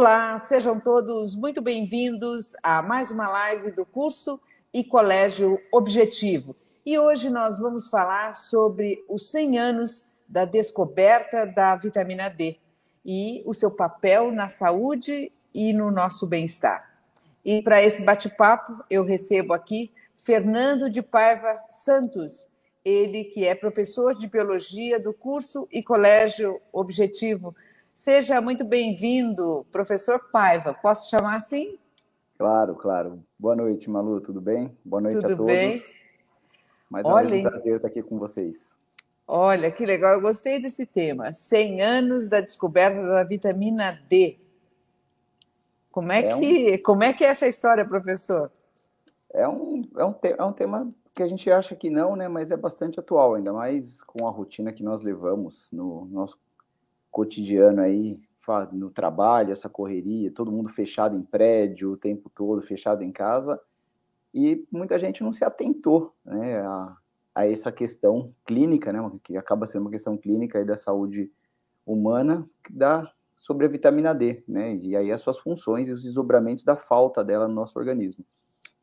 Olá, sejam todos muito bem-vindos a mais uma live do curso e Colégio Objetivo. E hoje nós vamos falar sobre os 100 anos da descoberta da vitamina D e o seu papel na saúde e no nosso bem-estar. E para esse bate-papo, eu recebo aqui Fernando de Paiva Santos, ele que é professor de biologia do curso e Colégio Objetivo Seja muito bem-vindo, professor Paiva. Posso chamar assim? Claro, claro. Boa noite, Malu, tudo bem? Boa noite tudo a todos. Bem? Mais uma Olha, vez um prazer estar aqui com vocês. Olha, que legal, eu gostei desse tema. 100 anos da descoberta da vitamina D. Como é, é que, um... como é que é essa história, professor? É um, é, um te... é um tema que a gente acha que não, né? Mas é bastante atual, ainda mais com a rotina que nós levamos no nosso cotidiano aí, no trabalho, essa correria, todo mundo fechado em prédio o tempo todo, fechado em casa, e muita gente não se atentou né, a, a essa questão clínica, né, que acaba sendo uma questão clínica aí da saúde humana, da, sobre a vitamina D, né, e aí as suas funções e os desdobramentos da falta dela no nosso organismo.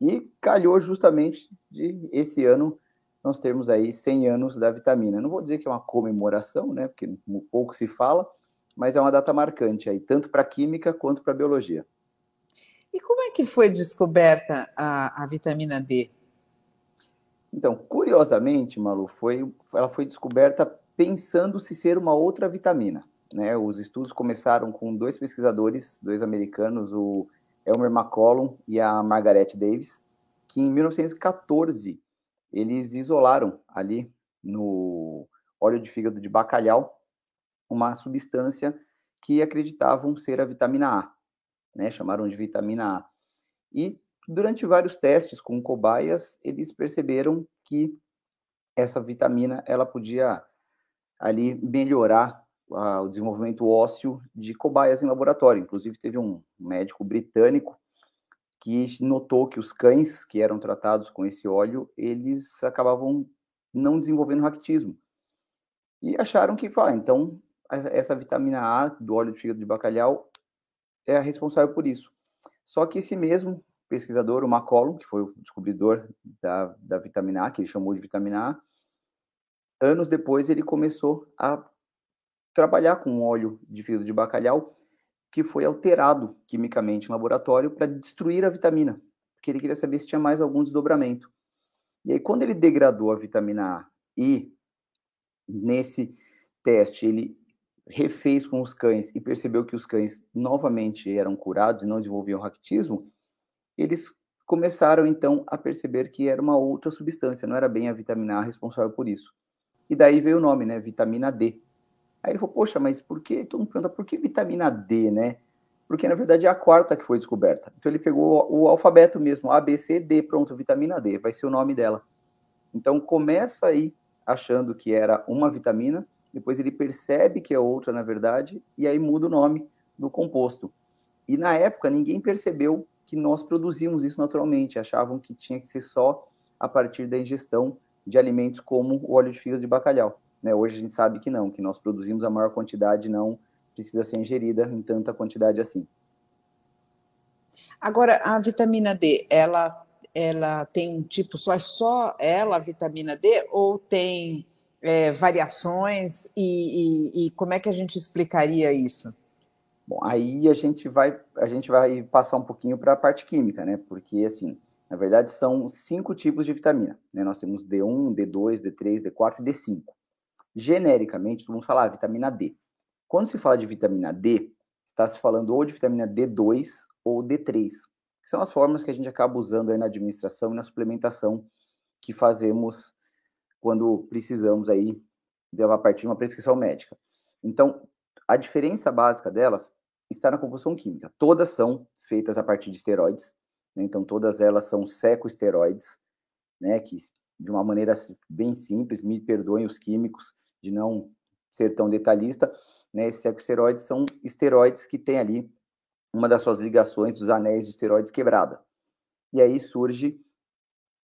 E calhou justamente de esse ano nós temos aí 100 anos da vitamina. Não vou dizer que é uma comemoração, né, porque pouco se fala, mas é uma data marcante aí, tanto para a química quanto para a biologia. E como é que foi descoberta a, a vitamina D? Então, curiosamente, Malu, foi, ela foi descoberta pensando se ser uma outra vitamina. Né? Os estudos começaram com dois pesquisadores, dois americanos, o Elmer McCollum e a Margaret Davis, que em 1914 eles isolaram ali no óleo de fígado de bacalhau uma substância que acreditavam ser a vitamina A, né? Chamaram de vitamina A. E durante vários testes com cobaias, eles perceberam que essa vitamina ela podia ali melhorar o desenvolvimento ósseo de cobaias em laboratório. Inclusive teve um médico britânico que notou que os cães que eram tratados com esse óleo, eles acabavam não desenvolvendo raquitismo. E acharam que, ah, então, essa vitamina A do óleo de fígado de bacalhau é a responsável por isso. Só que esse mesmo pesquisador, o McCollum, que foi o descobridor da, da vitamina A, que ele chamou de vitamina A, anos depois ele começou a trabalhar com óleo de fígado de bacalhau que foi alterado quimicamente em laboratório para destruir a vitamina, porque ele queria saber se tinha mais algum desdobramento. E aí, quando ele degradou a vitamina A e nesse teste ele refez com os cães e percebeu que os cães novamente eram curados e não desenvolviam raquitismo, eles começaram então a perceber que era uma outra substância, não era bem a vitamina A responsável por isso. E daí veio o nome, né, vitamina D, Aí ele falou, poxa, mas por que? Todo mundo pergunta, por que vitamina D, né? Porque na verdade é a quarta que foi descoberta. Então ele pegou o alfabeto mesmo, A, B, C, D, pronto, vitamina D, vai ser o nome dela. Então começa aí achando que era uma vitamina, depois ele percebe que é outra na verdade, e aí muda o nome do composto. E na época ninguém percebeu que nós produzimos isso naturalmente, achavam que tinha que ser só a partir da ingestão de alimentos como o óleo de fígado de bacalhau. Né? Hoje a gente sabe que não, que nós produzimos a maior quantidade, não precisa ser ingerida em tanta quantidade assim. Agora, a vitamina D, ela, ela tem um tipo só, é só ela, a vitamina D, ou tem é, variações e, e, e como é que a gente explicaria isso? Bom, aí a gente vai, a gente vai passar um pouquinho para a parte química, né? Porque, assim, na verdade, são cinco tipos de vitamina. Né? Nós temos D1, D2, D3, D4 e D5 genericamente, todo mundo fala ah, vitamina D. Quando se fala de vitamina D, está se falando ou de vitamina D2 ou D3, que são as formas que a gente acaba usando aí na administração e na suplementação que fazemos quando precisamos aí a partir de uma prescrição médica. Então, a diferença básica delas está na composição química. Todas são feitas a partir de esteroides, né? então todas elas são secoesteroides, né, que de uma maneira bem simples, me perdoem os químicos, de não ser tão detalhista, né, esses esteroides são esteroides que têm ali uma das suas ligações dos anéis de esteroides quebrada. E aí surge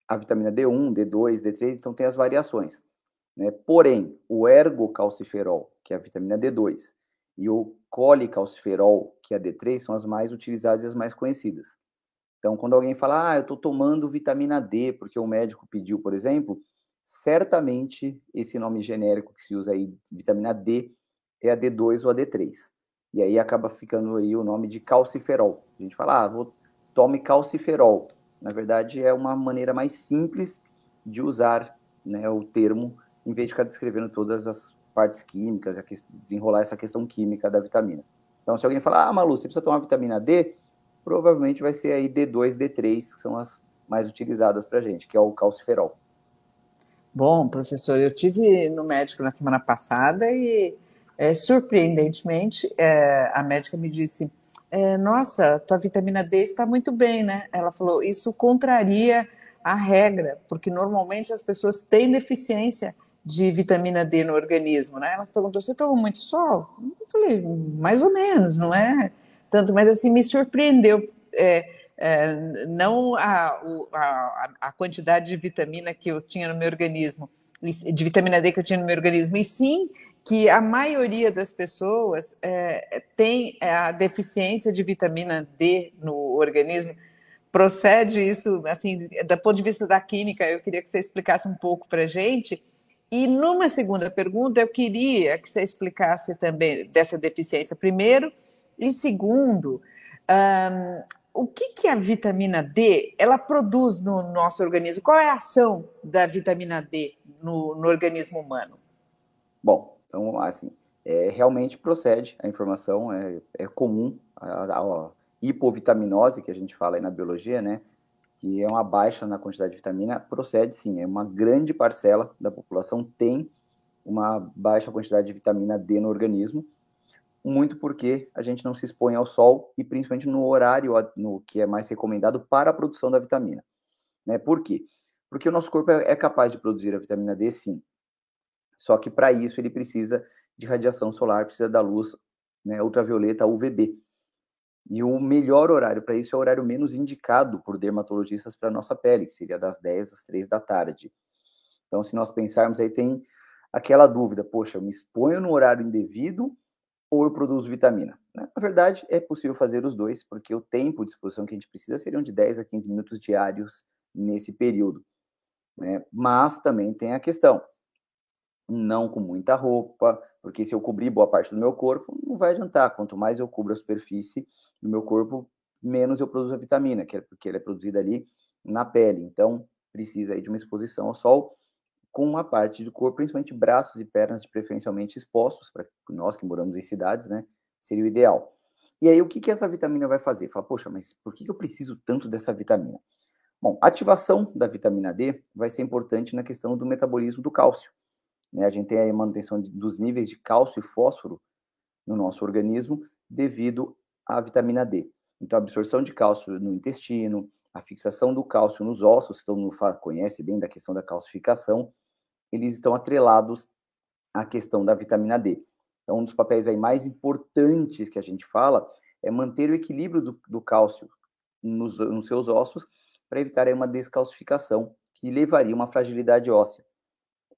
a vitamina D1, D2, D3, então tem as variações. Né? Porém, o ergocalciferol, que é a vitamina D2, e o colicalciferol, que é a D3, são as mais utilizadas e as mais conhecidas. Então, quando alguém fala, ah, eu estou tomando vitamina D porque o médico pediu, por exemplo, certamente esse nome genérico que se usa aí, vitamina D, é a D2 ou a D3. E aí acaba ficando aí o nome de calciferol. A gente fala, ah, vou, tome calciferol. Na verdade, é uma maneira mais simples de usar né, o termo, em vez de ficar descrevendo todas as partes químicas, desenrolar essa questão química da vitamina. Então, se alguém falar, ah, Malu, você precisa tomar vitamina D, provavelmente vai ser aí D2, D3, que são as mais utilizadas para gente, que é o calciferol. Bom, professor, eu tive no médico na semana passada e, é, surpreendentemente, é, a médica me disse: é, Nossa, tua vitamina D está muito bem, né? Ela falou: Isso contraria a regra, porque normalmente as pessoas têm deficiência de vitamina D no organismo, né? Ela perguntou: Você toma muito sol? Eu falei: Mais ou menos, não é? tanto, mas assim, me surpreendeu. É, é, não a, a, a, quantidade de vitamina que eu tinha no meu organismo, de vitamina D que eu tinha no meu organismo, e sim que a maioria das pessoas é, tem a deficiência de vitamina D no organismo. Procede isso, assim, do ponto de vista da química, eu queria que você explicasse um pouco para gente. E numa segunda pergunta, eu queria que você explicasse também dessa deficiência. Primeiro, e segundo, um, o que, que a vitamina D ela produz no nosso organismo? Qual é a ação da vitamina D no, no organismo humano? Bom, então assim, é, realmente procede a informação, é, é comum a, a, hipovitaminose que a gente fala aí na biologia, né? Que é uma baixa na quantidade de vitamina, procede sim, é uma grande parcela da população tem uma baixa quantidade de vitamina D no organismo, muito porque a gente não se expõe ao sol e principalmente no horário no que é mais recomendado para a produção da vitamina. Né? Por quê? Porque o nosso corpo é, é capaz de produzir a vitamina D, sim. Só que para isso ele precisa de radiação solar, precisa da luz né, ultravioleta UVB. E o melhor horário para isso é o horário menos indicado por dermatologistas para a nossa pele, que seria das 10 às 3 da tarde. Então, se nós pensarmos aí, tem aquela dúvida: poxa, eu me exponho no horário indevido ou eu produzo vitamina. Né? Na verdade, é possível fazer os dois, porque o tempo de exposição que a gente precisa seriam de 10 a 15 minutos diários nesse período. Né? Mas também tem a questão, não com muita roupa, porque se eu cobrir boa parte do meu corpo, não vai adiantar. Quanto mais eu cubro a superfície do meu corpo, menos eu produzo a vitamina, que é porque ela é produzida ali na pele. Então, precisa aí de uma exposição ao sol com uma parte do corpo, principalmente braços e pernas, de preferencialmente expostos, para nós que moramos em cidades, né? Seria o ideal. E aí, o que, que essa vitamina vai fazer? Fala, poxa, mas por que eu preciso tanto dessa vitamina? Bom, a ativação da vitamina D vai ser importante na questão do metabolismo do cálcio. Né? A gente tem a manutenção dos níveis de cálcio e fósforo no nosso organismo devido à vitamina D. Então, a absorção de cálcio no intestino, a fixação do cálcio nos ossos, todo mundo conhece bem da questão da calcificação, eles estão atrelados à questão da vitamina D. Então, um dos papéis aí mais importantes que a gente fala é manter o equilíbrio do, do cálcio nos, nos, seus ossos para evitar aí uma descalcificação que levaria a uma fragilidade óssea.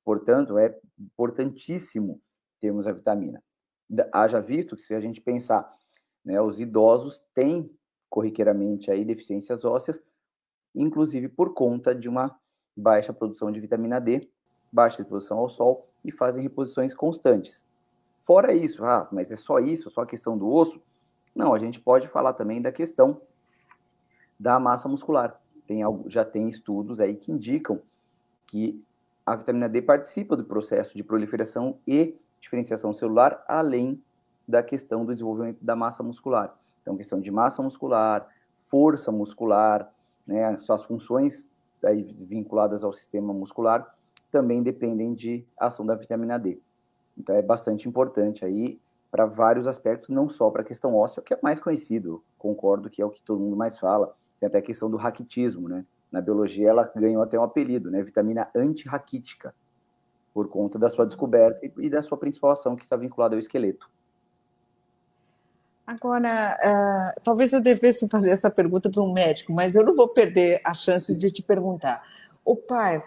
Portanto, é importantíssimo termos a vitamina. Haja visto que se a gente pensar, né, os idosos têm corriqueiramente aí deficiências ósseas, inclusive por conta de uma baixa produção de vitamina D baixa exposição ao sol e fazem reposições constantes. Fora isso, ah, mas é só isso, só a questão do osso? Não, a gente pode falar também da questão da massa muscular. Tem, já tem estudos aí que indicam que a vitamina D participa do processo de proliferação e diferenciação celular, além da questão do desenvolvimento da massa muscular. Então, questão de massa muscular, força muscular, né, suas funções aí vinculadas ao sistema muscular também dependem de ação da vitamina D. Então é bastante importante aí para vários aspectos, não só para a questão óssea, que é mais conhecido, concordo que é o que todo mundo mais fala. Tem até a questão do raquitismo, né? Na biologia ela ganhou até um apelido, né? Vitamina antirraquítica, por conta da sua descoberta e da sua principal ação que está vinculada ao esqueleto. Agora, uh, talvez eu devesse fazer essa pergunta para um médico, mas eu não vou perder a chance de te perguntar. O pai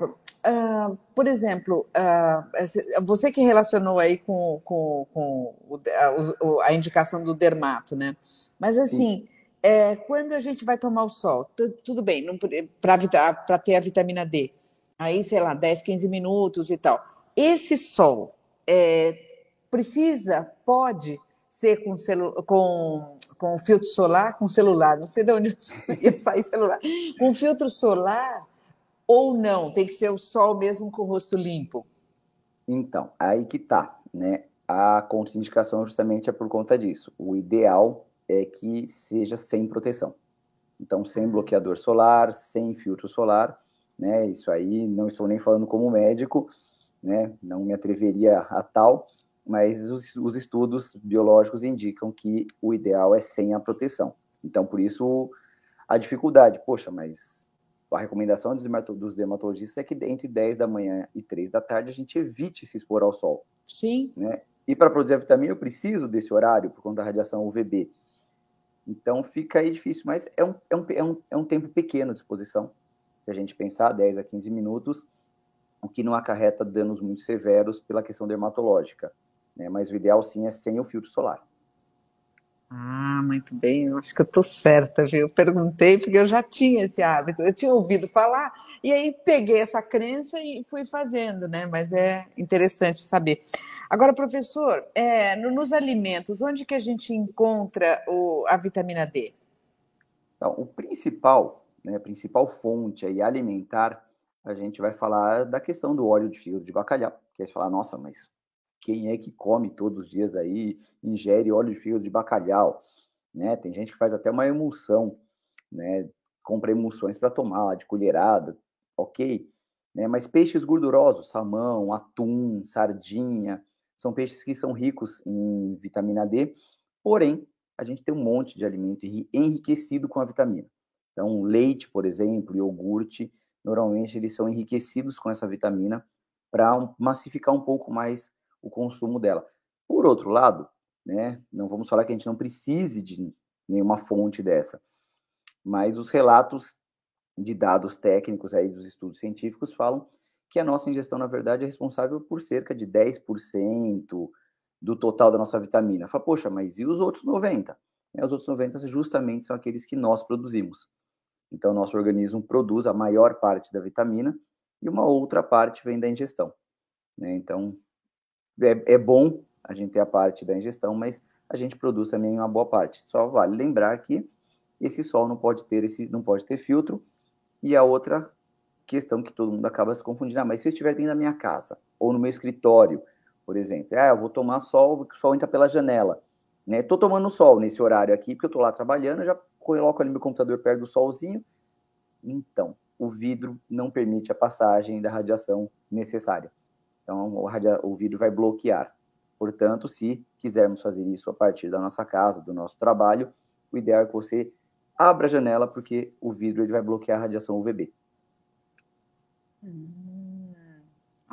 uh, por exemplo, uh, você que relacionou aí com, com, com o, a, a, indicação do dermato, né? Mas assim, é, quando a gente vai tomar o sol, tudo bem, para ter a vitamina D, aí, sei lá, 10, 15 minutos e tal. Esse sol é, precisa, pode ser com, com, com filtro solar, com celular, não sei de onde ia sair celular, com filtro solar ou não? Tem que ser o sol mesmo com o rosto limpo? Então, aí que tá, né? A contraindicação justamente é por conta disso. O ideal é que seja sem proteção. Então, sem bloqueador solar, sem filtro solar, né? Isso aí, não estou nem falando como médico, né? Não me atreveria a tal, mas os, os estudos biológicos indicam que o ideal é sem a proteção. Então, por isso, a dificuldade. Poxa, mas a recomendação dos dermatologistas é que entre 10 da manhã e 3 da tarde a gente evite se expor ao sol. Sim. Né? E para produzir a vitamina eu preciso desse horário por conta da radiação UVB. Então fica aí difícil, mas é um, é um, é um, é um tempo pequeno de exposição. Se a gente pensar 10 a 15 minutos, o que não acarreta danos muito severos pela questão dermatológica. Né? Mas o ideal sim é sem o filtro solar. Ah, muito bem, eu acho que eu estou certa, viu? Eu perguntei porque eu já tinha esse hábito, eu tinha ouvido falar, e aí peguei essa crença e fui fazendo, né? Mas é interessante saber. Agora, professor, é, nos alimentos, onde que a gente encontra o, a vitamina D? Então, o principal, né, a principal fonte aí alimentar, a gente vai falar da questão do óleo de fígado de bacalhau, que aí você fala, nossa, mas quem é que come todos os dias aí, ingere óleo de fígado de bacalhau, né? Tem gente que faz até uma emulsão, né? Compra emulsões para tomar, de colherada, ok? Né? Mas peixes gordurosos, salmão, atum, sardinha, são peixes que são ricos em vitamina D, porém, a gente tem um monte de alimento enriquecido com a vitamina. Então, leite, por exemplo, iogurte, normalmente eles são enriquecidos com essa vitamina para massificar um pouco mais o consumo dela. Por outro lado, né, não vamos falar que a gente não precise de nenhuma fonte dessa, mas os relatos de dados técnicos aí dos estudos científicos falam que a nossa ingestão, na verdade, é responsável por cerca de 10% do total da nossa vitamina. Fala, poxa, mas e os outros 90%? Os outros 90% justamente são aqueles que nós produzimos. Então, nosso organismo produz a maior parte da vitamina e uma outra parte vem da ingestão. Né? Então, é, é bom a gente ter a parte da ingestão, mas a gente produz também uma boa parte. Só vale lembrar que esse sol não pode ter esse não pode ter filtro e a outra questão que todo mundo acaba se confundindo, ah, mas se eu estiver dentro da minha casa ou no meu escritório, por exemplo, ah, eu vou tomar sol, o sol entra pela janela, né? Tô tomando sol nesse horário aqui porque eu tô lá trabalhando, já coloco ali meu computador perto do solzinho. Então, o vidro não permite a passagem da radiação necessária. Então, o, radia, o vidro vai bloquear. Portanto, se quisermos fazer isso a partir da nossa casa, do nosso trabalho, o ideal é que você abra a janela, porque o vidro ele vai bloquear a radiação UVB. Hum.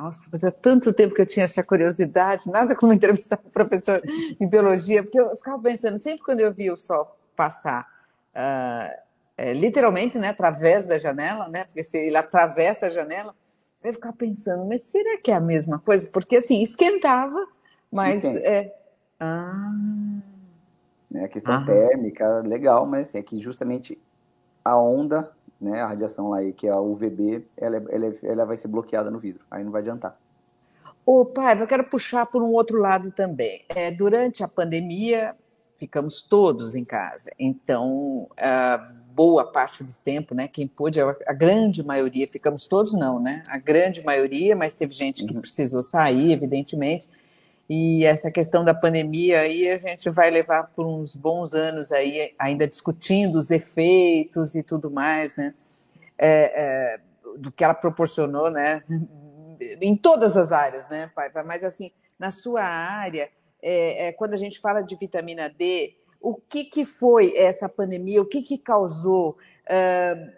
Nossa, fazia tanto tempo que eu tinha essa curiosidade, nada como entrevistar um professor em biologia, porque eu ficava pensando, sempre quando eu via o sol passar, uh, é, literalmente, né, através da janela, né, porque se ele atravessa a janela, eu ficava pensando, mas será que é a mesma coisa? Porque assim, esquentava, mas é. Ah. É a questão Aham. térmica, legal, mas é que justamente a onda, né, a radiação lá aí, que é a UVB, ela, ela, ela vai ser bloqueada no vidro, aí não vai adiantar. Ô, pai, eu quero puxar por um outro lado também. É, durante a pandemia, ficamos todos em casa, então, boa parte do tempo, né? Quem pôde, a grande maioria, ficamos todos não, né? A grande maioria, mas teve gente que uhum. precisou sair, evidentemente. E essa questão da pandemia aí a gente vai levar por uns bons anos aí ainda discutindo os efeitos e tudo mais, né? É, é, do que ela proporcionou, né? Em todas as áreas, né, pai? Mas assim, na sua área, é, é quando a gente fala de vitamina D, o que, que foi essa pandemia? O que, que causou? Uh,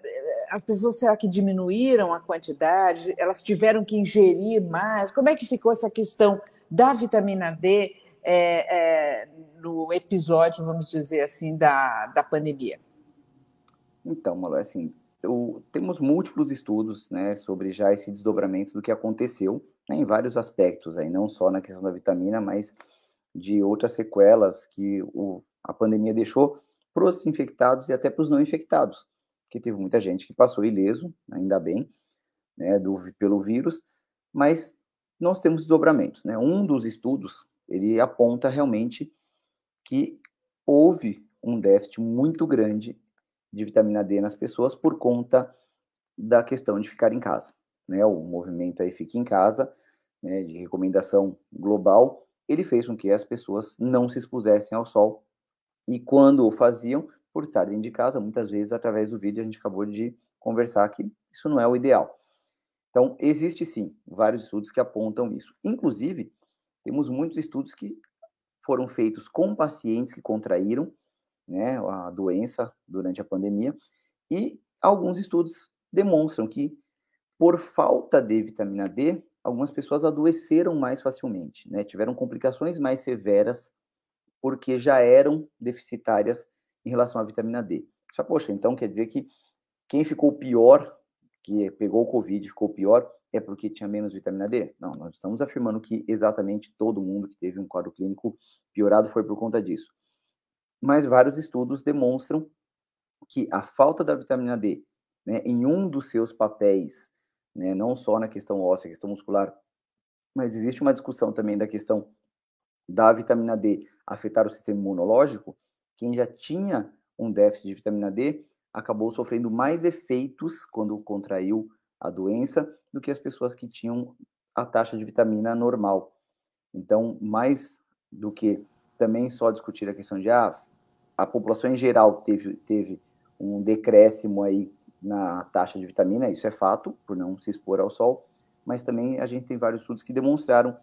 as pessoas será que diminuíram a quantidade? Elas tiveram que ingerir mais? Como é que ficou essa questão da vitamina D é, é, no episódio, vamos dizer assim, da, da pandemia? Então, Malu, assim, o, temos múltiplos estudos né, sobre já esse desdobramento do que aconteceu né, em vários aspectos, aí, não só na questão da vitamina, mas de outras sequelas que o, a pandemia deixou para os infectados e até para os não infectados, que teve muita gente que passou ileso, ainda bem, né, do, pelo vírus, mas nós temos desdobramentos. Né? Um dos estudos, ele aponta realmente que houve um déficit muito grande de vitamina D nas pessoas por conta da questão de ficar em casa. Né? O movimento aí Fique em Casa, né, de recomendação global, ele fez com que as pessoas não se expusessem ao sol. E quando o faziam, por estar dentro de casa, muitas vezes através do vídeo a gente acabou de conversar que isso não é o ideal. Então, existe sim vários estudos que apontam isso. Inclusive, temos muitos estudos que foram feitos com pacientes que contraíram né, a doença durante a pandemia, e alguns estudos demonstram que, por falta de vitamina D, algumas pessoas adoeceram mais facilmente, né, tiveram complicações mais severas porque já eram deficitárias em relação à vitamina D. Você poxa, então quer dizer que quem ficou pior, que pegou o Covid ficou pior, é porque tinha menos vitamina D? Não, nós estamos afirmando que exatamente todo mundo que teve um quadro clínico piorado foi por conta disso mas vários estudos demonstram que a falta da vitamina D, né, em um dos seus papéis, né, não só na questão óssea, questão muscular, mas existe uma discussão também da questão da vitamina D afetar o sistema imunológico. Quem já tinha um déficit de vitamina D acabou sofrendo mais efeitos quando contraiu a doença do que as pessoas que tinham a taxa de vitamina normal. Então, mais do que também só discutir a questão de ah, a população em geral teve, teve um decréscimo aí na taxa de vitamina, isso é fato, por não se expor ao sol, mas também a gente tem vários estudos que demonstraram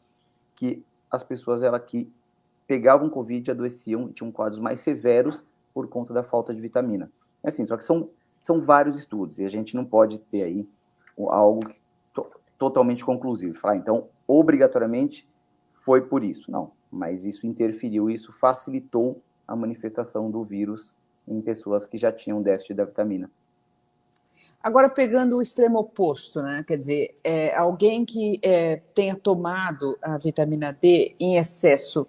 que as pessoas ela, que pegavam Covid adoeciam, tinham quadros mais severos por conta da falta de vitamina. É assim, só que são, são vários estudos e a gente não pode ter aí algo que, to, totalmente conclusivo. Falar, então, obrigatoriamente foi por isso. Não, mas isso interferiu, isso facilitou a manifestação do vírus em pessoas que já tinham déficit da vitamina. Agora, pegando o extremo oposto, né? quer dizer, é, alguém que é, tenha tomado a vitamina D em excesso,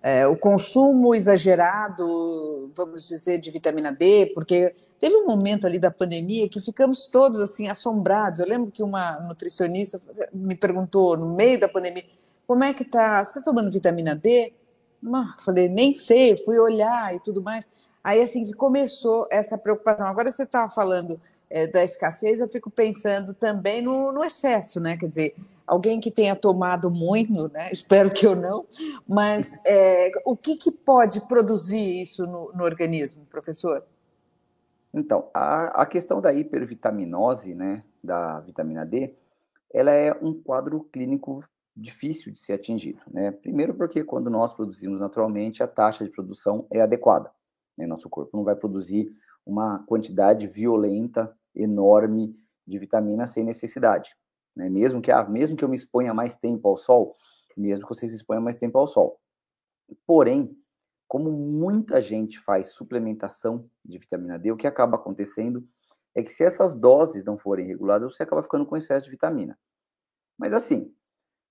é, o consumo exagerado, vamos dizer, de vitamina D, porque teve um momento ali da pandemia que ficamos todos assim assombrados. Eu lembro que uma nutricionista me perguntou no meio da pandemia, como é que tá? Você está tomando vitamina D? falei, nem sei, fui olhar e tudo mais. Aí, assim, que começou essa preocupação. Agora você estava falando é, da escassez, eu fico pensando também no, no, excesso, né? Quer dizer, alguém que tenha tomado muito, né? Espero que eu não, mas é, o que, que pode produzir isso no, no organismo, professor? Então, a, a questão da hipervitaminose, né, da vitamina D, ela é um quadro clínico difícil de ser atingido. Né? Primeiro, porque quando nós produzimos naturalmente, a taxa de produção é adequada. Né? Nosso corpo não vai produzir uma quantidade violenta, enorme de vitamina sem necessidade. Né? Mesmo, que, ah, mesmo que eu me exponha mais tempo ao sol, mesmo que você se exponha mais tempo ao sol. Porém, como muita gente faz suplementação de vitamina D, o que acaba acontecendo é que se essas doses não forem reguladas, você acaba ficando com excesso de vitamina. Mas assim,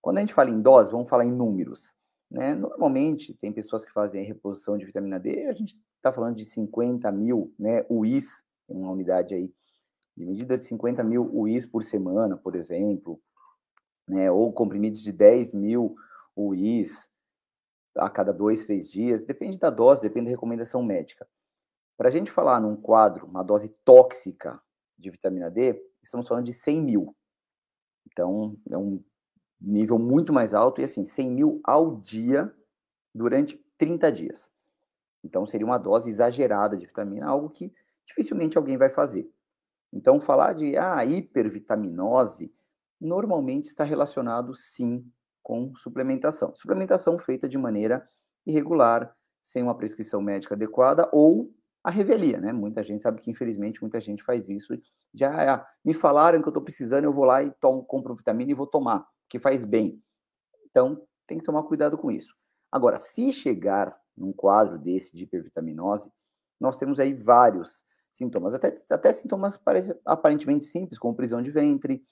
quando a gente fala em dose, vamos falar em números. Né? Normalmente, tem pessoas que fazem reposição de vitamina D, a gente está falando de 50 mil né, UIs, uma unidade aí, de medida de 50 mil UIs por semana, por exemplo, né, ou comprimidos de 10 mil UIs a cada dois, três dias, depende da dose, depende da recomendação médica. Para a gente falar num quadro, uma dose tóxica de vitamina D, estamos falando de 100 mil. Então, é um nível muito mais alto, e assim, 100 mil ao dia durante 30 dias. Então, seria uma dose exagerada de vitamina, algo que dificilmente alguém vai fazer. Então, falar de ah, hipervitaminose normalmente está relacionado sim com suplementação. Suplementação feita de maneira irregular, sem uma prescrição médica adequada ou a revelia, né? Muita gente sabe que, infelizmente, muita gente faz isso. Já ah, me falaram que eu estou precisando, eu vou lá e tomo, compro vitamina e vou tomar que faz bem. Então, tem que tomar cuidado com isso. Agora, se chegar num quadro desse de hipervitaminose, nós temos aí vários sintomas, até, até sintomas aparentemente simples, como prisão de ventre,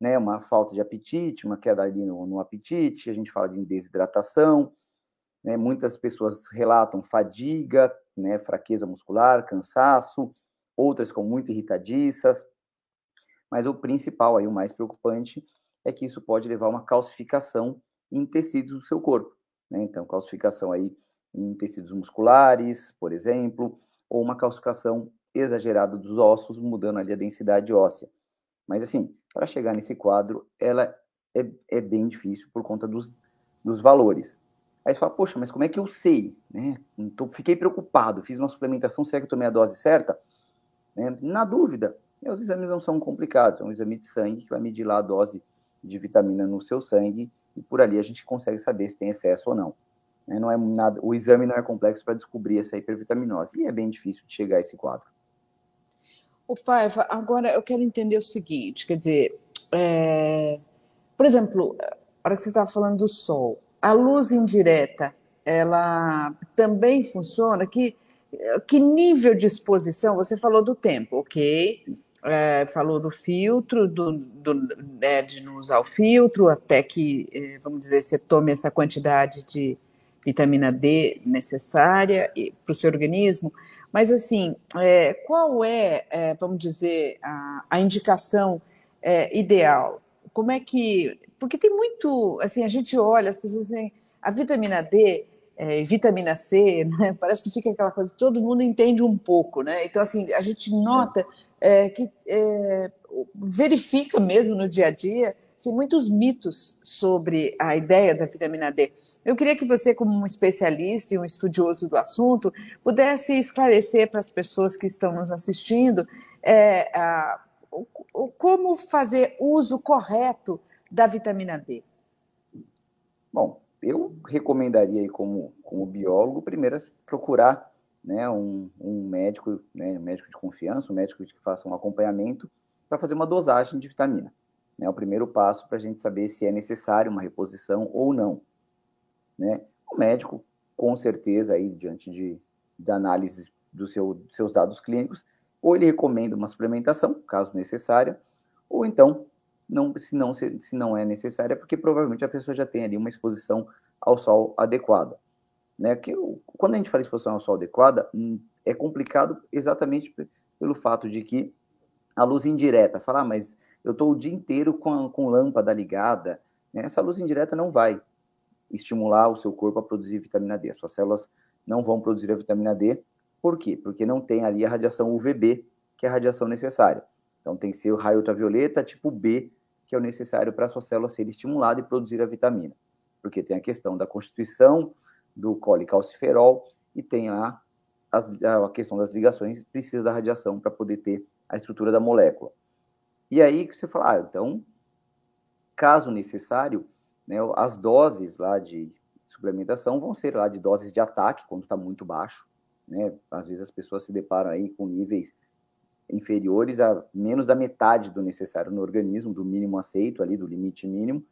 né, uma falta de apetite, uma queda ali no, no apetite, a gente fala de desidratação, né, muitas pessoas relatam fadiga, né, fraqueza muscular, cansaço, outras com muito irritadiças, mas o principal aí, o mais preocupante, é que isso pode levar a uma calcificação em tecidos do seu corpo, né, então calcificação aí em tecidos musculares, por exemplo, ou uma calcificação exagerada dos ossos, mudando ali a densidade óssea. Mas assim, para chegar nesse quadro, ela é, é bem difícil por conta dos, dos valores. Aí você fala, poxa, mas como é que eu sei? Né? Então, fiquei preocupado, fiz uma suplementação, será que eu tomei a dose certa? Né? Na dúvida, os exames não são complicados, é um exame de sangue que vai medir lá a dose de vitamina no seu sangue e por ali a gente consegue saber se tem excesso ou não. Né? Não é nada, o exame não é complexo para descobrir essa hipervitaminose e é bem difícil de chegar a esse quadro. O Paiva, agora eu quero entender o seguinte, quer dizer, é, por exemplo, a hora que você estava falando do sol, a luz indireta, ela também funciona? Que, que nível de exposição? Você falou do tempo, ok? É, falou do filtro, do, do né, de não usar o filtro, até que, é, vamos dizer, você tome essa quantidade de vitamina D necessária para o seu organismo. Mas, assim, é, qual é, é, vamos dizer, a, a indicação é, ideal? Como é que. Porque tem muito. Assim, a gente olha, as pessoas dizem. A vitamina D é, vitamina C, né? parece que fica aquela coisa, todo mundo entende um pouco, né? Então, assim, a gente nota é, que é, verifica mesmo no dia a dia assim, muitos mitos sobre a ideia da vitamina D. Eu queria que você, como um especialista e um estudioso do assunto, pudesse esclarecer para as pessoas que estão nos assistindo é, a, o, como fazer uso correto da vitamina D. Bom, eu recomendaria como, como biólogo, primeiro procurar né, um, um médico, né, um médico de confiança, um médico que faça um acompanhamento para fazer uma dosagem de vitamina. É o primeiro passo para a gente saber se é necessário uma reposição ou não. Né? O médico, com certeza, aí, diante de, de análise dos seu, seus dados clínicos, ou ele recomenda uma suplementação, caso necessária, ou então, não, se, não, se, se não é necessária, porque provavelmente a pessoa já tem ali uma exposição ao sol adequada. Né? Que, quando a gente fala exposição ao sol adequada, hum, é complicado exatamente pelo fato de que a luz indireta, falar, ah, mas eu estou o dia inteiro com, com lâmpada ligada, né? essa luz indireta não vai estimular o seu corpo a produzir vitamina D. As suas células não vão produzir a vitamina D. Por quê? Porque não tem ali a radiação UVB, que é a radiação necessária. Então tem que ser o raio ultravioleta tipo B, que é o necessário para a sua célula ser estimulada e produzir a vitamina. Porque tem a questão da constituição do colicalciferol e tem a, a questão das ligações, precisa da radiação para poder ter a estrutura da molécula. E aí que você fala, ah, então, caso necessário, né, as doses lá de suplementação vão ser lá de doses de ataque, quando está muito baixo, né? Às vezes as pessoas se deparam aí com níveis inferiores a menos da metade do necessário no organismo, do mínimo aceito ali, do limite mínimo,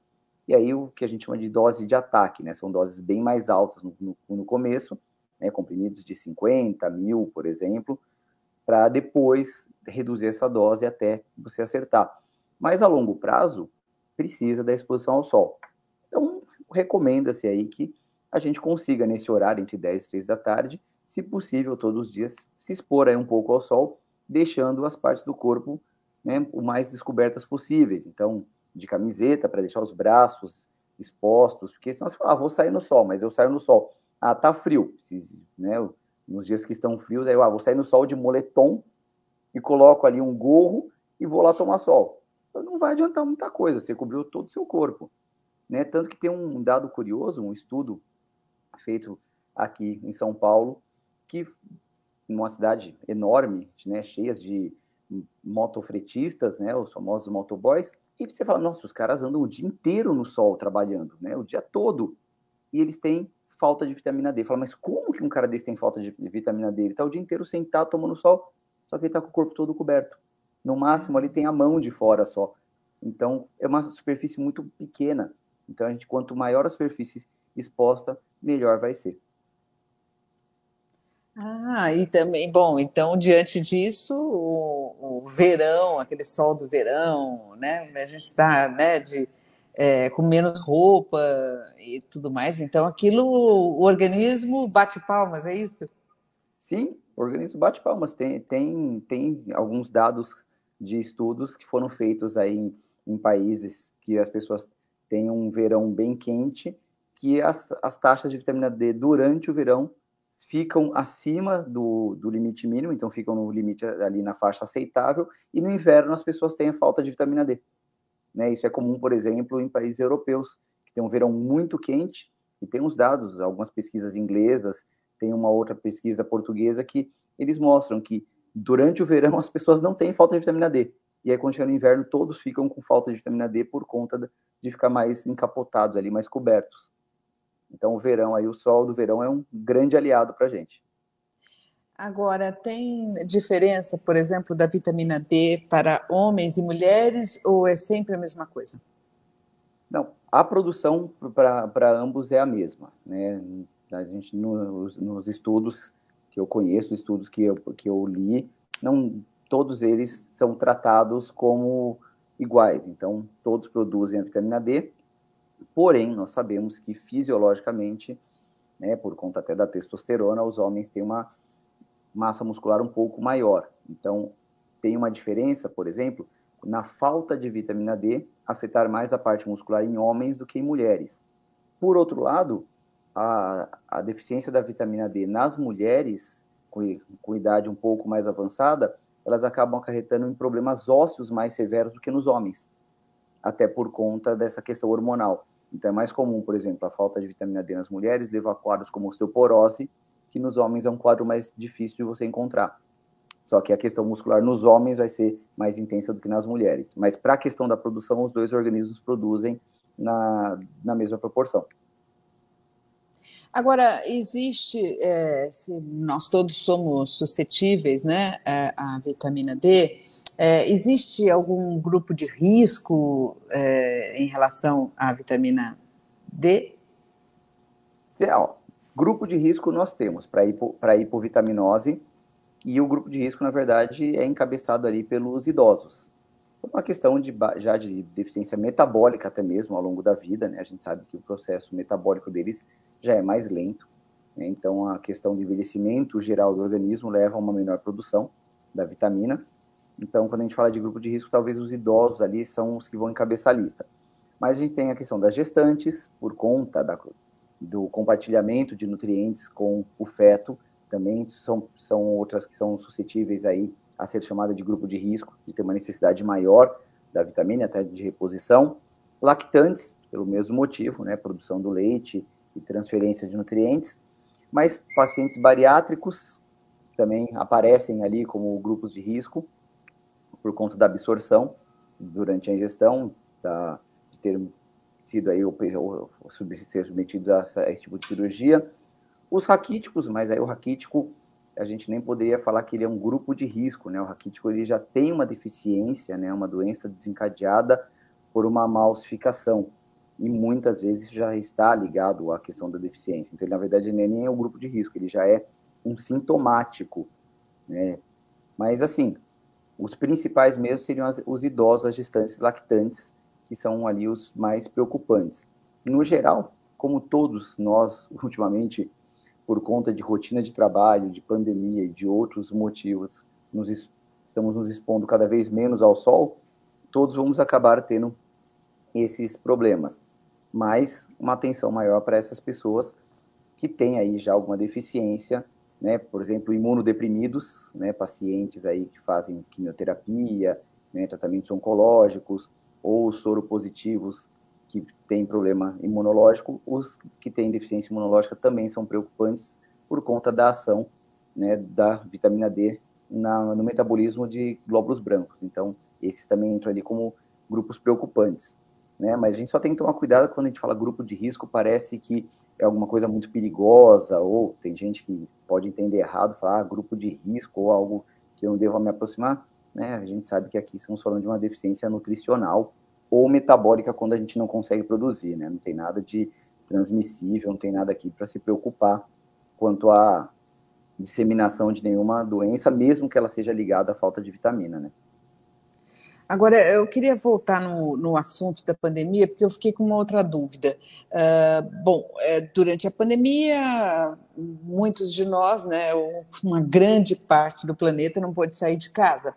e aí o que a gente chama de dose de ataque, né? São doses bem mais altas no, no, no começo, né? comprimidos de 50 mil, por exemplo, para depois reduzir essa dose até você acertar. Mas a longo prazo, precisa da exposição ao sol. Então, recomenda-se aí que a gente consiga, nesse horário, entre 10 e 3 da tarde, se possível, todos os dias, se expor aí um pouco ao sol, deixando as partes do corpo né, o mais descobertas possíveis. Então, de camiseta, para deixar os braços expostos, porque senão você fala, ah, vou sair no sol, mas eu saio no sol. Ah, tá frio, né, nos dias que estão frios, aí eu ah, vou sair no sol de moletom e coloco ali um gorro e vou lá tomar sol. Então, não vai adiantar muita coisa, você cobriu todo o seu corpo. Né? Tanto que tem um dado curioso, um estudo feito aqui em São Paulo, que numa cidade enorme, né, cheia de motofretistas, né, os famosos motoboys, e você fala, nossa, os caras andam o dia inteiro no sol trabalhando, né, o dia todo, e eles têm falta de vitamina D. Fala, mas como que um cara desse tem falta de vitamina D? Ele tá o dia inteiro sentado tomando sol, só que ele tá com o corpo todo coberto. No máximo, ali tem a mão de fora só. Então, é uma superfície muito pequena. Então, a gente, quanto maior a superfície exposta, melhor vai ser. Ah, e também, bom, então diante disso, o, o verão, aquele sol do verão, né? A gente está, né, de, é, com menos roupa e tudo mais, então aquilo, o organismo bate palmas, é isso? Sim, organismo bate palmas. Tem, tem, tem alguns dados de estudos que foram feitos aí em, em países que as pessoas têm um verão bem quente, que as, as taxas de vitamina D durante o verão ficam acima do, do limite mínimo, então ficam no limite ali na faixa aceitável, e no inverno as pessoas têm falta de vitamina D. Né? Isso é comum, por exemplo, em países europeus, que tem um verão muito quente, e tem uns dados, algumas pesquisas inglesas, tem uma outra pesquisa portuguesa que eles mostram que durante o verão as pessoas não têm falta de vitamina D. E aí, quando chega no inverno, todos ficam com falta de vitamina D por conta de ficar mais encapotados ali, mais cobertos. Então, o verão aí, o sol do verão é um grande aliado para a gente. Agora, tem diferença, por exemplo, da vitamina D para homens e mulheres ou é sempre a mesma coisa? Não, a produção para ambos é a mesma. Né? A gente, nos, nos estudos que eu conheço, estudos que eu, que eu li, não todos eles são tratados como iguais. Então, todos produzem a vitamina D, porém, nós sabemos que fisiologicamente, né, por conta até da testosterona, os homens têm uma massa muscular um pouco maior. Então, tem uma diferença, por exemplo, na falta de vitamina D afetar mais a parte muscular em homens do que em mulheres. Por outro lado, a, a deficiência da vitamina D nas mulheres com, com idade um pouco mais avançada, elas acabam acarretando em problemas ósseos mais severos do que nos homens, até por conta dessa questão hormonal. Então é mais comum, por exemplo, a falta de vitamina D nas mulheres levar a quadros como osteoporose, que nos homens é um quadro mais difícil de você encontrar. Só que a questão muscular nos homens vai ser mais intensa do que nas mulheres. Mas para a questão da produção, os dois organismos produzem na, na mesma proporção. Agora, existe, é, se nós todos somos suscetíveis né, à vitamina D, é, existe algum grupo de risco é, em relação à vitamina D? Ó, grupo de risco nós temos para hipo, hipovitaminose, e o grupo de risco, na verdade, é encabeçado ali pelos idosos. É uma questão de, já de deficiência metabólica até mesmo ao longo da vida, né? A gente sabe que o processo metabólico deles já é mais lento, né? então a questão de envelhecimento geral do organismo leva a uma menor produção da vitamina. Então, quando a gente fala de grupo de risco, talvez os idosos ali são os que vão encabeçar a lista. Mas a gente tem a questão das gestantes, por conta da, do compartilhamento de nutrientes com o feto, também são, são outras que são suscetíveis aí a ser chamada de grupo de risco, de ter uma necessidade maior da vitamina, até de reposição. Lactantes, pelo mesmo motivo, né, produção do leite e transferência de nutrientes. Mas pacientes bariátricos também aparecem ali como grupos de risco por conta da absorção durante a ingestão, da, de ter sido aí, ou, ou, ser submetido a, a esse tipo de cirurgia. Os raquíticos, mas aí o raquítico a gente nem poderia falar que ele é um grupo de risco, né? O raquítico ele já tem uma deficiência, né? Uma doença desencadeada por uma malsificação e muitas vezes já está ligado à questão da deficiência. Então, ele, na verdade, ele nem é um grupo de risco, ele já é um sintomático, né? Mas assim, os principais mesmo seriam as, os idosos, as gestantes lactantes, que são ali os mais preocupantes. No geral, como todos nós ultimamente por conta de rotina de trabalho, de pandemia e de outros motivos, nos, estamos nos expondo cada vez menos ao sol, todos vamos acabar tendo esses problemas. Mas uma atenção maior para essas pessoas que têm aí já alguma deficiência, né? Por exemplo, imunodeprimidos, né? Pacientes aí que fazem quimioterapia, né? tratamentos oncológicos, ou soropositivos que têm problema imunológico, os que têm deficiência imunológica também são preocupantes por conta da ação né, da vitamina D na, no metabolismo de glóbulos brancos. Então, esses também entram ali como grupos preocupantes. Né? Mas a gente só tem que tomar cuidado quando a gente fala grupo de risco, parece que é alguma coisa muito perigosa, ou tem gente que pode entender errado, falar ah, grupo de risco ou algo que eu não devo me aproximar. Né? A gente sabe que aqui estamos falando de uma deficiência nutricional ou metabólica quando a gente não consegue produzir, né? Não tem nada de transmissível, não tem nada aqui para se preocupar quanto a disseminação de nenhuma doença, mesmo que ela seja ligada à falta de vitamina, né? Agora, eu queria voltar no, no assunto da pandemia, porque eu fiquei com uma outra dúvida. Uh, bom, é, durante a pandemia, muitos de nós, né, uma grande parte do planeta não pôde sair de casa.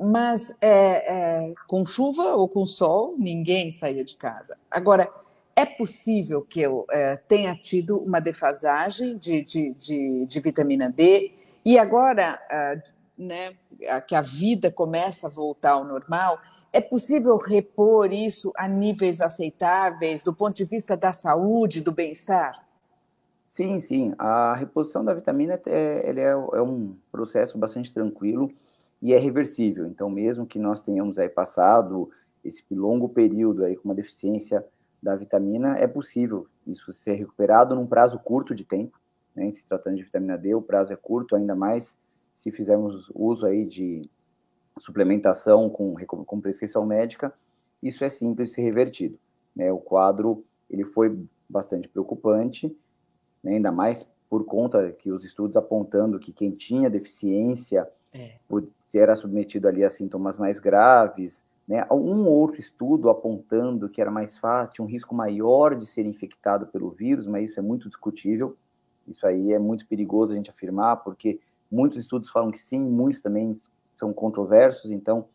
Mas é, é, com chuva ou com sol, ninguém saía de casa. Agora, é possível que eu é, tenha tido uma defasagem de, de, de, de vitamina D e agora, uh, que a vida começa a voltar ao normal, é possível repor isso a níveis aceitáveis do ponto de vista da saúde, do bem-estar? Sim, sim. A reposição da vitamina é, ele é, é um processo bastante tranquilo e é reversível. Então, mesmo que nós tenhamos aí passado esse longo período aí com uma deficiência da vitamina, é possível isso ser recuperado num prazo curto de tempo. Né? Se tratando de vitamina D, o prazo é curto, ainda mais se fizermos uso aí de suplementação com, com prescrição médica, isso é simples de ser revertido. Né? O quadro ele foi bastante preocupante, né? ainda mais por conta que os estudos apontando que quem tinha deficiência é. era submetido ali a sintomas mais graves, né? Um outro estudo apontando que era mais fácil, um risco maior de ser infectado pelo vírus, mas isso é muito discutível. Isso aí é muito perigoso a gente afirmar, porque Muitos estudos falam que sim, muitos também são controversos, então,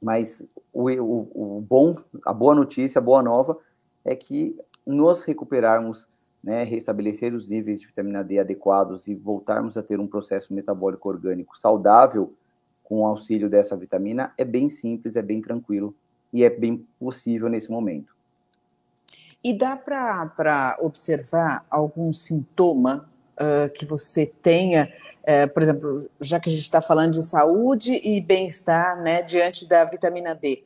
mas o, o, o bom, a boa notícia, a boa nova é que nos recuperarmos, né, restabelecer os níveis de vitamina D adequados e voltarmos a ter um processo metabólico orgânico saudável com o auxílio dessa vitamina é bem simples, é bem tranquilo e é bem possível nesse momento. E dá para observar algum sintoma uh, que você tenha é, por exemplo, já que a gente está falando de saúde e bem-estar né, diante da vitamina D,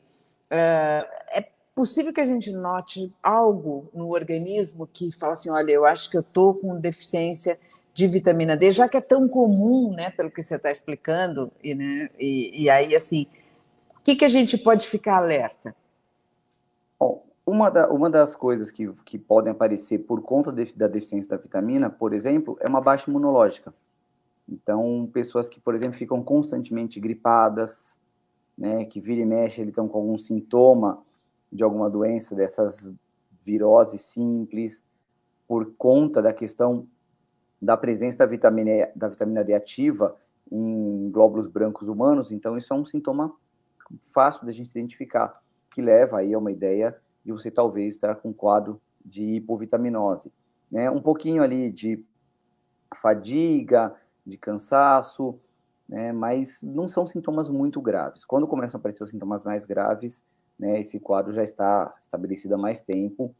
é, é possível que a gente note algo no organismo que fala assim: olha, eu acho que eu estou com deficiência de vitamina D, já que é tão comum, né, pelo que você está explicando, e, né, e, e, aí, assim, o que, que a gente pode ficar alerta? Bom, uma, da, uma das coisas que, que podem aparecer por conta de, da deficiência da vitamina, por exemplo, é uma baixa imunológica. Então, pessoas que, por exemplo, ficam constantemente gripadas, né, que vira e mexe, eles estão com algum sintoma de alguma doença, dessas viroses simples, por conta da questão da presença da vitamina, da vitamina D ativa em glóbulos brancos humanos, então isso é um sintoma fácil da gente identificar, que leva aí a uma ideia de você talvez estar com um quadro de hipovitaminose. Né? Um pouquinho ali de fadiga, de cansaço, né, mas não são sintomas muito graves. Quando começam a aparecer os sintomas mais graves, né, esse quadro já está estabelecido há mais tempo,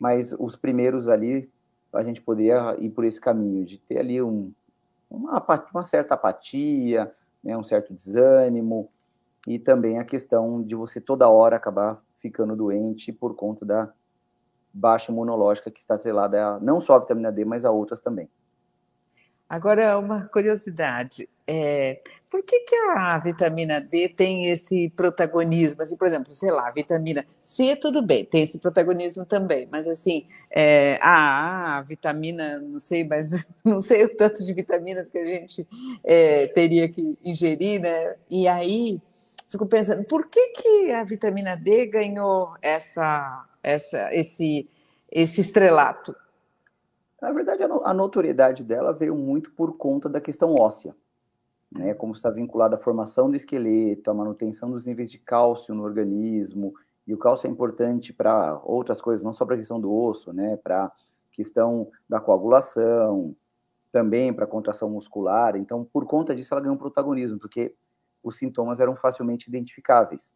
mas os primeiros ali, a gente poderia ir por esse caminho, de ter ali um, uma, uma certa apatia, né, um certo desânimo, e também a questão de você toda hora acabar ficando doente por conta da baixa imunológica que está atrelada a, não só a vitamina D, mas a outras também. Agora, uma curiosidade. É, por que, que a vitamina D tem esse protagonismo? Assim, por exemplo, sei lá, vitamina C, tudo bem, tem esse protagonismo também, mas assim, é, a, a vitamina, não sei, mas não sei o tanto de vitaminas que a gente é, teria que ingerir, né? E aí, fico pensando, por que, que a vitamina D ganhou essa, essa, esse, esse estrelato? Na verdade, a notoriedade dela veio muito por conta da questão óssea, né? Como está vinculada à formação do esqueleto, à manutenção dos níveis de cálcio no organismo, e o cálcio é importante para outras coisas, não só para a questão do osso, né? Para questão da coagulação, também para contração muscular. Então, por conta disso, ela ganhou um protagonismo, porque os sintomas eram facilmente identificáveis,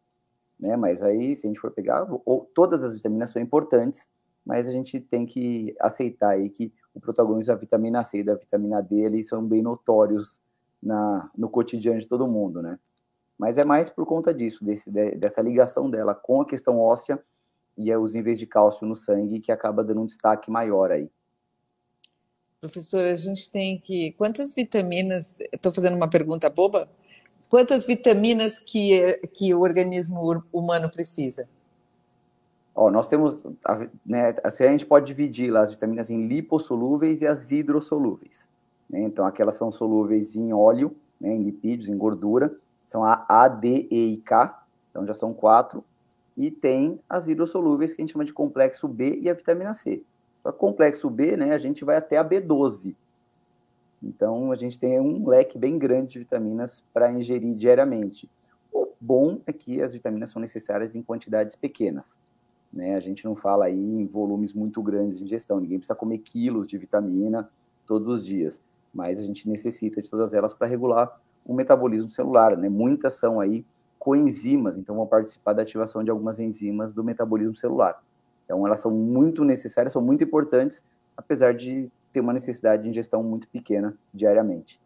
né? Mas aí, se a gente for pegar, ou, todas as vitaminas são importantes, mas a gente tem que aceitar aí que o protagonismo da vitamina C e da vitamina D eles são bem notórios na, no cotidiano de todo mundo, né? Mas é mais por conta disso, desse, dessa ligação dela com a questão óssea e os níveis de cálcio no sangue que acaba dando um destaque maior aí. Professor, a gente tem que. Quantas vitaminas. Estou fazendo uma pergunta boba? Quantas vitaminas que, que o organismo humano precisa? Ó, nós temos, né, a gente pode dividir lá as vitaminas em lipossolúveis e as hidrossolúveis. né? então aquelas são solúveis em óleo, né, em lipídios, em gordura, são a A, D, E e K, então já são quatro, e tem as hidrossolúveis que a gente chama de complexo B e a vitamina C. Para complexo B, né, a gente vai até a B12. Então a gente tem um leque bem grande de vitaminas para ingerir diariamente. O bom é que as vitaminas são necessárias em quantidades pequenas. Né? A gente não fala aí em volumes muito grandes de ingestão, ninguém precisa comer quilos de vitamina todos os dias, mas a gente necessita de todas elas para regular o metabolismo celular. Né? Muitas são aí coenzimas, então vão participar da ativação de algumas enzimas do metabolismo celular. Então elas são muito necessárias, são muito importantes, apesar de ter uma necessidade de ingestão muito pequena diariamente.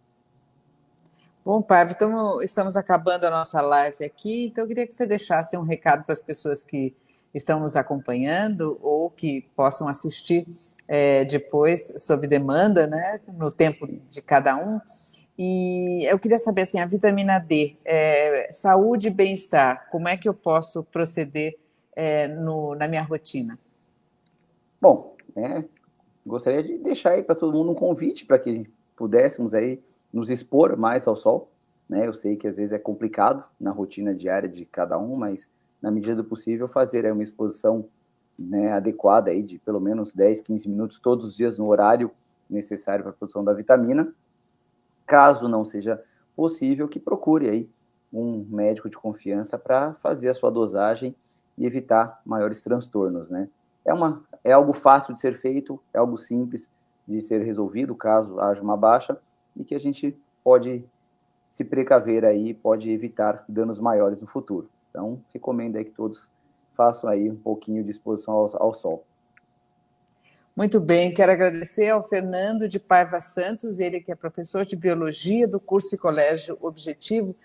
Bom, Paiva, então estamos acabando a nossa live aqui, então eu queria que você deixasse um recado para as pessoas que estão nos acompanhando ou que possam assistir é, depois, sob demanda, né, no tempo de cada um. E eu queria saber, assim, a vitamina D, é, saúde e bem-estar, como é que eu posso proceder é, no, na minha rotina? Bom, né, gostaria de deixar aí para todo mundo um convite para que pudéssemos aí nos expor mais ao sol, né? Eu sei que às vezes é complicado na rotina diária de cada um, mas na medida do possível, fazer uma exposição né, adequada aí de pelo menos 10, 15 minutos todos os dias no horário necessário para a produção da vitamina. Caso não seja possível, que procure aí um médico de confiança para fazer a sua dosagem e evitar maiores transtornos, né? É, uma, é algo fácil de ser feito, é algo simples de ser resolvido caso haja uma baixa e que a gente pode se precaver aí, pode evitar danos maiores no futuro. Então, recomendo aí que todos façam aí um pouquinho de exposição ao, ao sol. Muito bem, quero agradecer ao Fernando de Paiva Santos, ele que é professor de Biologia do curso e Colégio Objetivo.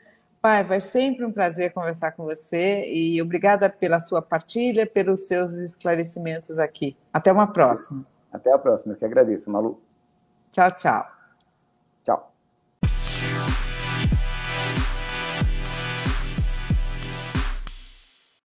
Paiva, é sempre um prazer conversar com você e obrigada pela sua partilha, pelos seus esclarecimentos aqui. Até uma próxima. Até a próxima, eu que agradeço, Malu. Tchau, tchau. Tchau.